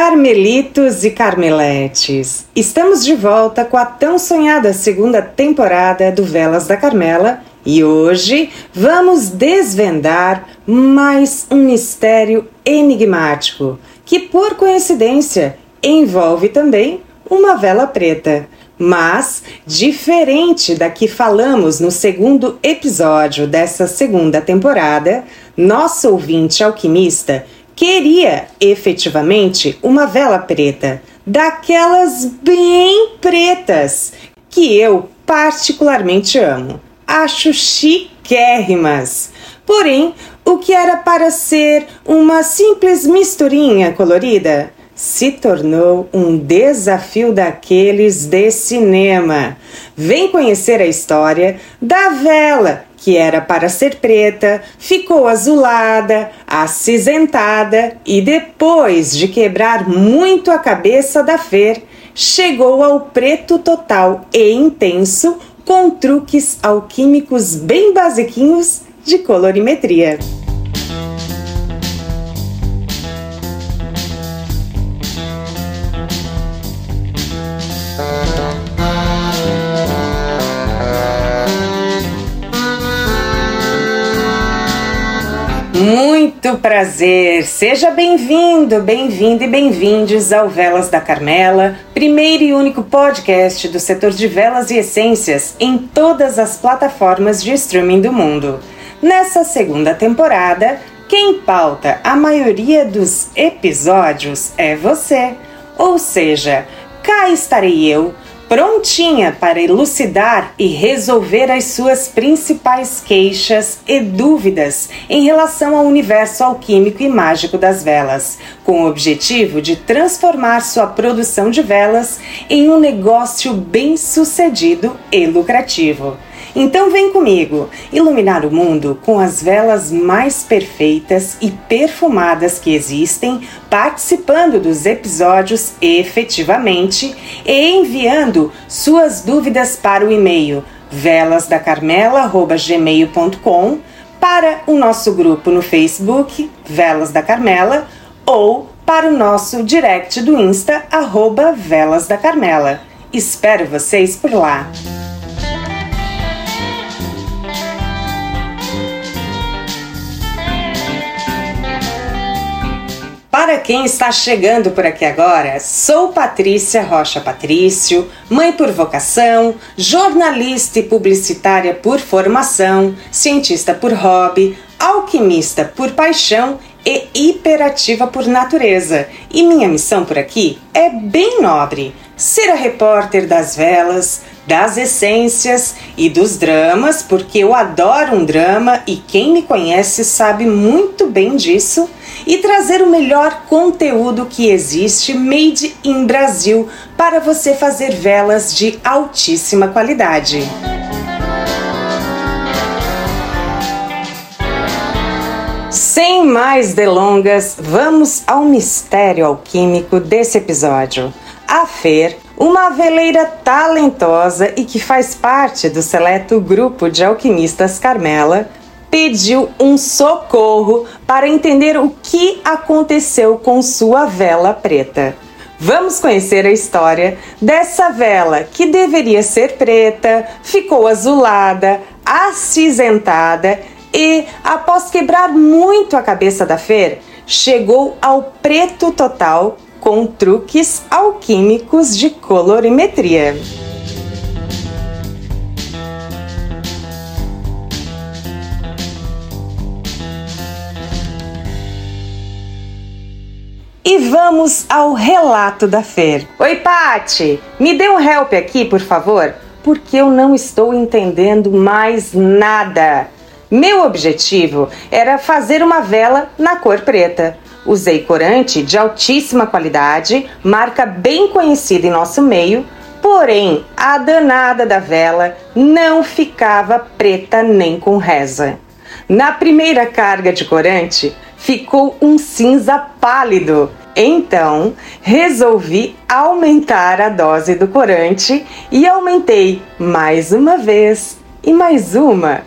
Carmelitos e Carmeletes, estamos de volta com a tão sonhada segunda temporada do Velas da Carmela e hoje vamos desvendar mais um mistério enigmático que, por coincidência, envolve também uma vela preta. Mas, diferente da que falamos no segundo episódio dessa segunda temporada, nosso ouvinte alquimista queria efetivamente uma vela preta, daquelas bem pretas, que eu particularmente amo. Acho chiquérrimas. Porém, o que era para ser uma simples misturinha colorida se tornou um desafio daqueles de cinema. Vem conhecer a história da vela que era para ser preta, ficou azulada, acinzentada e depois de quebrar muito a cabeça da Fer, chegou ao preto total e intenso com truques alquímicos bem basiquinhos de colorimetria. Muito prazer! Seja bem-vindo, bem-vindo e bem-vindos ao Velas da Carmela, primeiro e único podcast do setor de velas e essências em todas as plataformas de streaming do mundo. Nessa segunda temporada, quem pauta a maioria dos episódios é você. Ou seja, cá estarei eu prontinha para elucidar e resolver as suas principais queixas e dúvidas em relação ao universo alquímico e mágico das velas, com o objetivo de transformar sua produção de velas em um negócio bem-sucedido e lucrativo. Então vem comigo iluminar o mundo com as velas mais perfeitas e perfumadas que existem, participando dos episódios efetivamente e enviando suas dúvidas para o e-mail velasdacarmela@gmail.com para o nosso grupo no Facebook Velas da Carmela ou para o nosso direct do Insta arroba Velas da Carmela. Espero vocês por lá! Para quem está chegando por aqui agora, sou Patrícia Rocha Patrício, mãe por vocação, jornalista e publicitária por formação, cientista por hobby, alquimista por paixão e hiperativa por natureza. E minha missão por aqui é bem nobre: ser a repórter das velas, das essências e dos dramas, porque eu adoro um drama e quem me conhece sabe muito bem disso e trazer o melhor conteúdo que existe made in Brasil para você fazer velas de altíssima qualidade. Sem mais delongas, vamos ao mistério alquímico desse episódio. A Fer, uma veleira talentosa e que faz parte do seleto grupo de alquimistas Carmela, pediu um socorro para entender o que aconteceu com sua vela preta. Vamos conhecer a história dessa vela que deveria ser preta, ficou azulada, acinzentada e, após quebrar muito a cabeça da Fer, chegou ao preto total com truques alquímicos de colorimetria. E vamos ao relato da Fer. Oi, Pati, me dê um help aqui, por favor, porque eu não estou entendendo mais nada. Meu objetivo era fazer uma vela na cor preta. Usei corante de altíssima qualidade, marca bem conhecida em nosso meio, porém a danada da vela não ficava preta nem com reza. Na primeira carga de corante, ficou um cinza pálido. Então, resolvi aumentar a dose do corante e aumentei mais uma vez, e mais uma,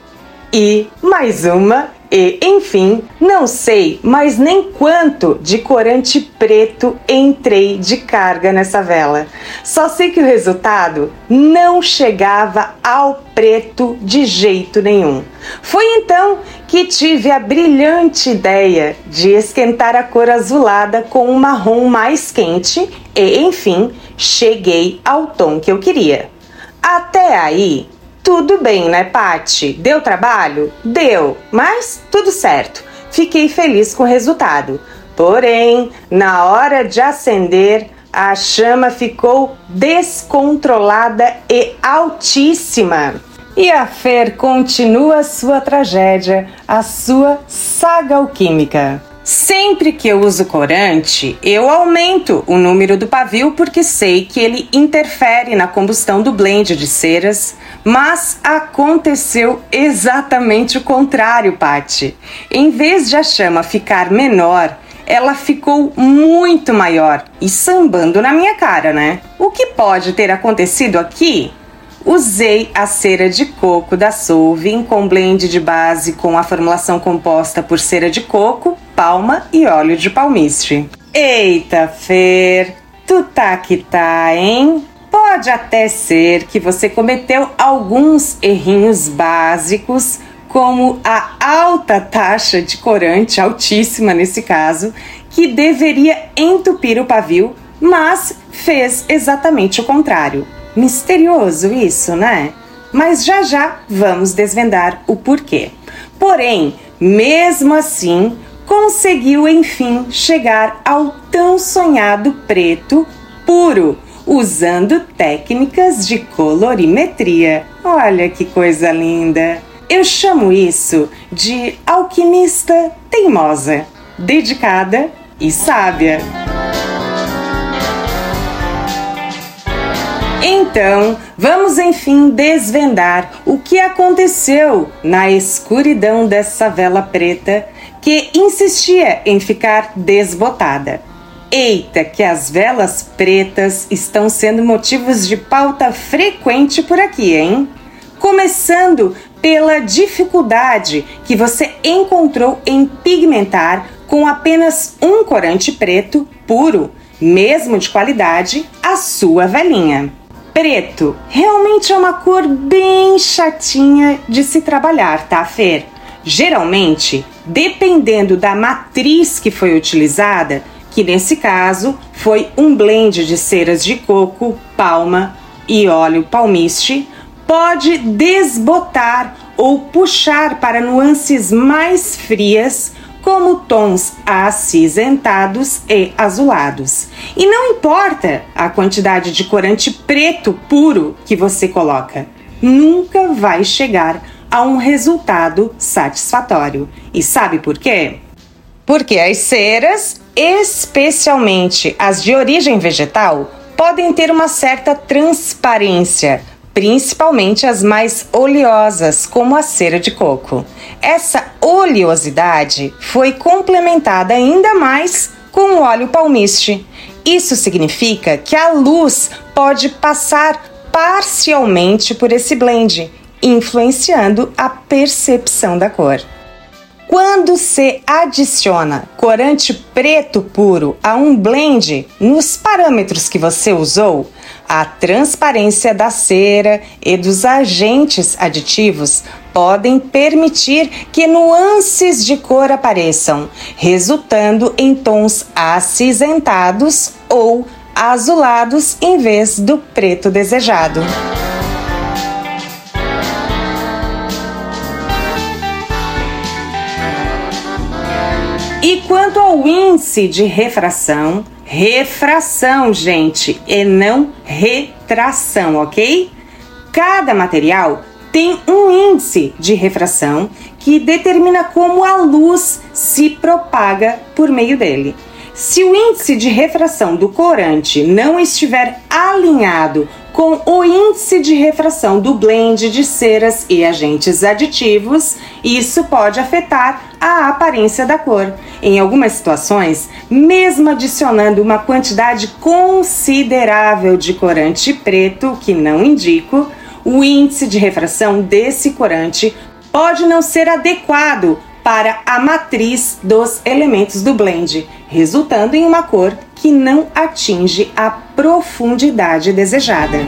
e mais uma, E, enfim, não sei mais nem quanto de corante preto entrei de carga nessa vela. Só sei que o resultado não chegava ao preto de jeito nenhum. Foi então que tive a brilhante ideia de esquentar a cor azulada com um marrom mais quente e, enfim, cheguei ao tom que eu queria. Até aí, tudo bem, né, Pati? Deu trabalho? Deu, mas tudo certo. Fiquei feliz com o resultado. Porém, na hora de acender, a chama ficou descontrolada e altíssima. E a Fer continua sua tragédia, a sua saga alquímica. Sempre que eu uso corante, eu aumento o número do pavio porque sei que ele interfere na combustão do blend de ceras, mas aconteceu exatamente o contrário, Pati. Em vez de a chama ficar menor, ela ficou muito maior e sambando na minha cara, né? O que pode ter acontecido aqui? Usei a cera de coco da Solving com blend de base com a formulação composta por cera de coco, palma e óleo de palmiste. Eita, Fer, tu tá que tá, hein? Pode até ser que você cometeu alguns errinhos básicos, como a alta taxa de corante, altíssima nesse caso, que deveria entupir o pavio, mas fez exatamente o contrário. Misterioso isso, né? Mas já já vamos desvendar o porquê. Porém, mesmo assim, conseguiu enfim chegar ao tão sonhado preto puro, usando técnicas de colorimetria. Olha que coisa linda! Eu chamo isso de alquimista teimosa, dedicada e sábia. Então, vamos enfim desvendar o que aconteceu na escuridão dessa vela preta que insistia em ficar desbotada. Eita, que as velas pretas estão sendo motivos de pauta frequente por aqui, hein? Começando pela dificuldade que você encontrou em pigmentar com apenas um corante preto puro, mesmo de qualidade, a sua velinha. Preto realmente é uma cor bem chatinha de se trabalhar, tá, Fer? Geralmente, dependendo da matriz que foi utilizada, que nesse caso foi um blend de ceras de coco, palma e óleo palmiste, pode desbotar ou puxar para nuances mais frias, como tons acinzentados e azulados. E não importa a quantidade de corante preto puro que você coloca, nunca vai chegar a um resultado satisfatório. E sabe por quê? Porque as ceras, especialmente as de origem vegetal, podem ter uma certa transparência, principalmente as mais oleosas, como a cera de coco. Essa oleosidade foi complementada ainda mais com o óleo palmiste. Isso significa que a luz pode passar parcialmente por esse blend influenciando a percepção da cor. Quando se adiciona corante preto puro a um blend nos parâmetros que você usou, a transparência da cera e dos agentes aditivos podem permitir que nuances de cor apareçam, resultando em tons acinzentados ou azulados em vez do preto desejado. Ao índice de refração, refração, gente, e não retração, ok? Cada material tem um índice de refração que determina como a luz se propaga por meio dele. Se o índice de refração do corante não estiver alinhado com o índice de refração do blend de ceras e agentes aditivos, isso pode afetar a aparência da cor. Em algumas situações, mesmo adicionando uma quantidade considerável de corante preto, que não indico, o índice de refração desse corante pode não ser adequado para a matriz dos elementos do blend, resultando em uma cor que não atinge a profundidade desejada.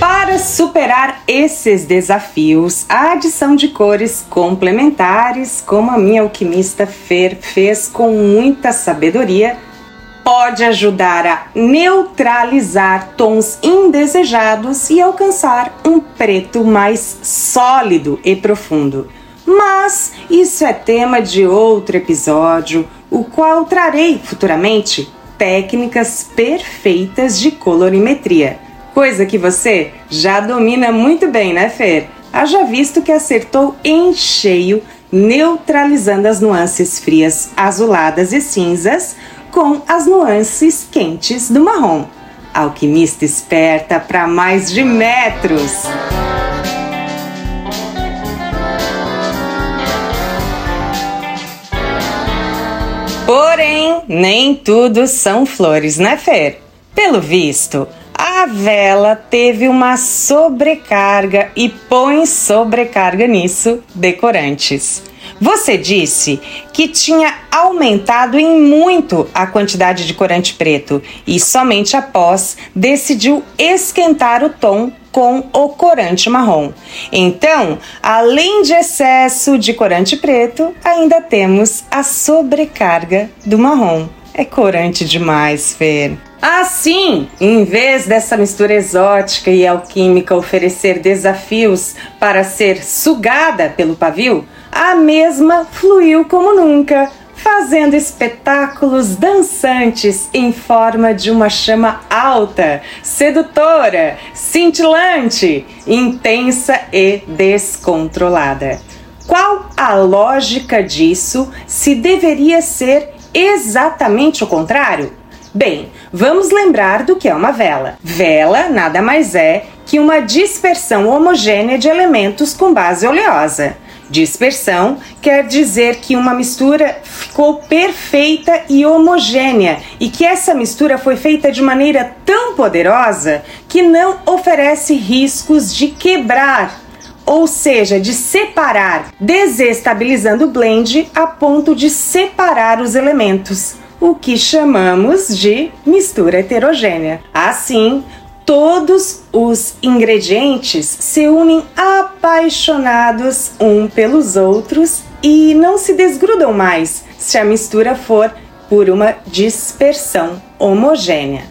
Para superar esses desafios, a adição de cores complementares, como a minha alquimista Fer fez com muita sabedoria, pode ajudar a neutralizar tons indesejados e alcançar um preto mais sólido e profundo. Mas isso é tema de outro episódio, o qual trarei futuramente técnicas perfeitas de colorimetria Coisa que você já domina muito bem, né, Fer? Haja visto que acertou em cheio, neutralizando as nuances frias, azuladas e cinzas com as nuances quentes do marrom. Alquimista esperta para mais de metros! Porém, nem tudo são flores, né, Fer? Pelo visto, a vela teve uma sobrecarga e põe sobrecarga nisso decorantes. Você disse que tinha aumentado em muito a quantidade de corante preto e somente após decidiu esquentar o tom com o corante marrom. Então, além de excesso de corante preto, ainda temos a sobrecarga do marrom. É corante demais, Fer. Assim, em vez dessa mistura exótica e alquímica oferecer desafios para ser sugada pelo pavio, a mesma fluiu como nunca, fazendo espetáculos dançantes em forma de uma chama alta, sedutora, cintilante, intensa e descontrolada. Qual a lógica disso se deveria ser exatamente o contrário? Bem, vamos lembrar do que é uma vela. Vela nada mais é que uma dispersão homogênea de elementos com base oleosa. Dispersão quer dizer que uma mistura ficou perfeita e homogênea e que essa mistura foi feita de maneira tão poderosa que não oferece riscos de quebrar, ou seja, de separar, desestabilizando o blend a ponto de separar os elementos o que chamamos de mistura heterogênea. Assim, todos os ingredientes se unem apaixonados um pelos outros e não se desgrudam mais se a mistura for por uma dispersão homogênea.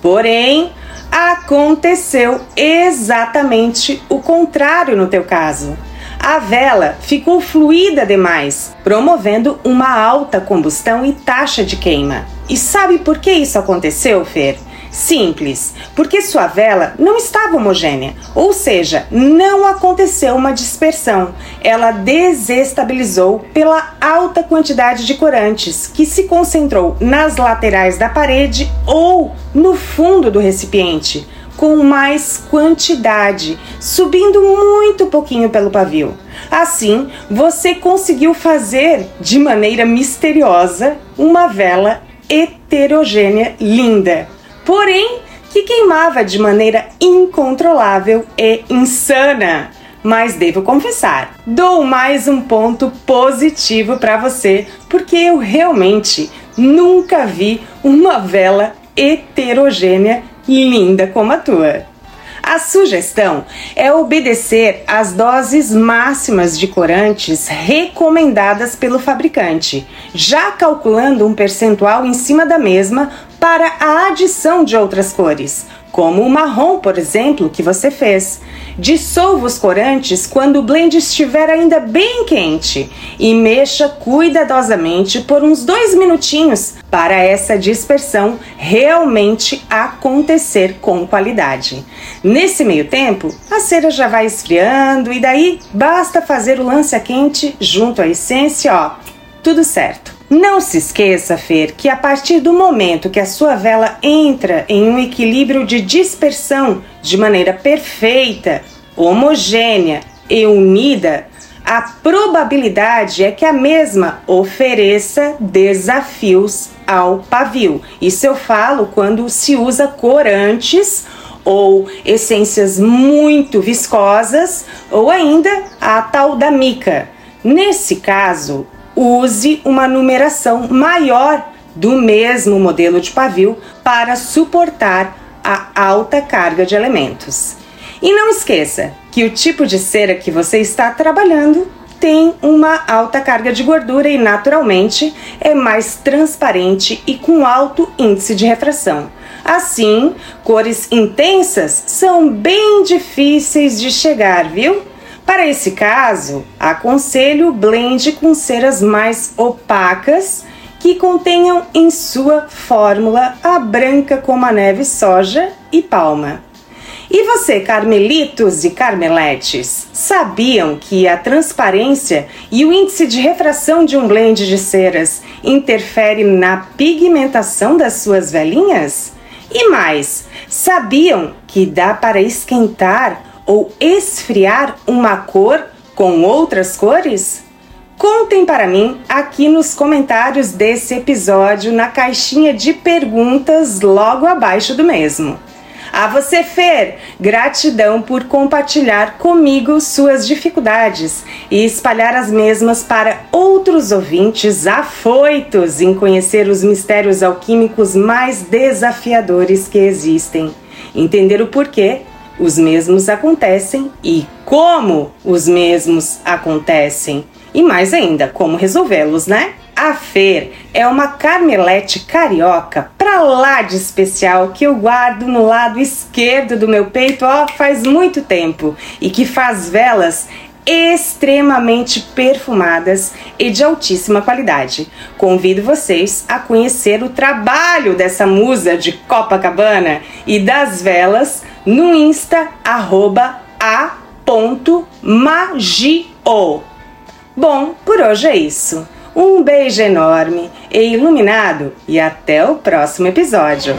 Porém, aconteceu exatamente o contrário no teu caso a vela ficou fluida demais, promovendo uma alta combustão e taxa de queima. E sabe por que isso aconteceu, Fer? Simples, porque sua vela não estava homogênea, ou seja, não aconteceu uma dispersão. Ela desestabilizou pela alta quantidade de corantes que se concentrou nas laterais da parede ou no fundo do recipiente com mais quantidade, subindo muito pouquinho pelo pavio. Assim, você conseguiu fazer de maneira misteriosa uma vela heterogênea linda, porém que queimava de maneira incontrolável e insana. Mas devo confessar, dou mais um ponto positivo para você, porque eu realmente nunca vi uma vela heterogênea linda como a tua. A sugestão é obedecer às doses máximas de corantes recomendadas pelo fabricante, já calculando um percentual em cima da mesma para a adição de outras cores, como o marrom, por exemplo, que você fez. Dissolva os corantes quando o blend estiver ainda bem quente e mexa cuidadosamente por uns dois minutinhos para essa dispersão realmente acontecer com qualidade. Nesse meio tempo, a cera já vai esfriando e daí basta fazer o lance a quente junto à essência, ó, tudo certo. Não se esqueça, Fer, que a partir do momento que a sua vela entra em um equilíbrio de dispersão de maneira perfeita, homogênea e unida, a probabilidade é que a mesma ofereça desafios ao pavio. Isso eu falo quando se usa corantes ou essências muito viscosas ou ainda a tal da mica. Nesse caso, use uma numeração maior do mesmo modelo de pavio para suportar a alta carga de elementos. E não esqueça que o tipo de cera que você está trabalhando tem uma alta carga de gordura e, naturalmente, é mais transparente e com alto índice de refração. Assim, cores intensas são bem difíceis de chegar, viu? Para esse caso, aconselho blend com ceras mais opacas que contenham em sua fórmula a branca como a neve soja e palma. E você, carmelitos e carmeletes, sabiam que a transparência e o índice de refração de um blend de ceras interfere na pigmentação das suas velinhas? E mais, sabiam que dá para esquentar ou esfriar uma cor com outras cores? Contem para mim aqui nos comentários desse episódio na caixinha de perguntas logo abaixo do mesmo. A você, Fer, gratidão por compartilhar comigo suas dificuldades e espalhar as mesmas para outros ouvintes afoitos em conhecer os mistérios alquímicos mais desafiadores que existem. Entender o porquê os mesmos acontecem e como os mesmos acontecem. E mais ainda, como resolvê-los, né? A Fer é uma carmelete carioca pra lá de especial que eu guardo no lado esquerdo do meu peito ó, faz muito tempo e que faz velas extremamente perfumadas e de altíssima qualidade. Convido vocês a conhecer o trabalho dessa musa de Copacabana e das velas no Insta arroba a.magio. Bom, por hoje é isso. Um beijo enorme e iluminado e até o próximo episódio.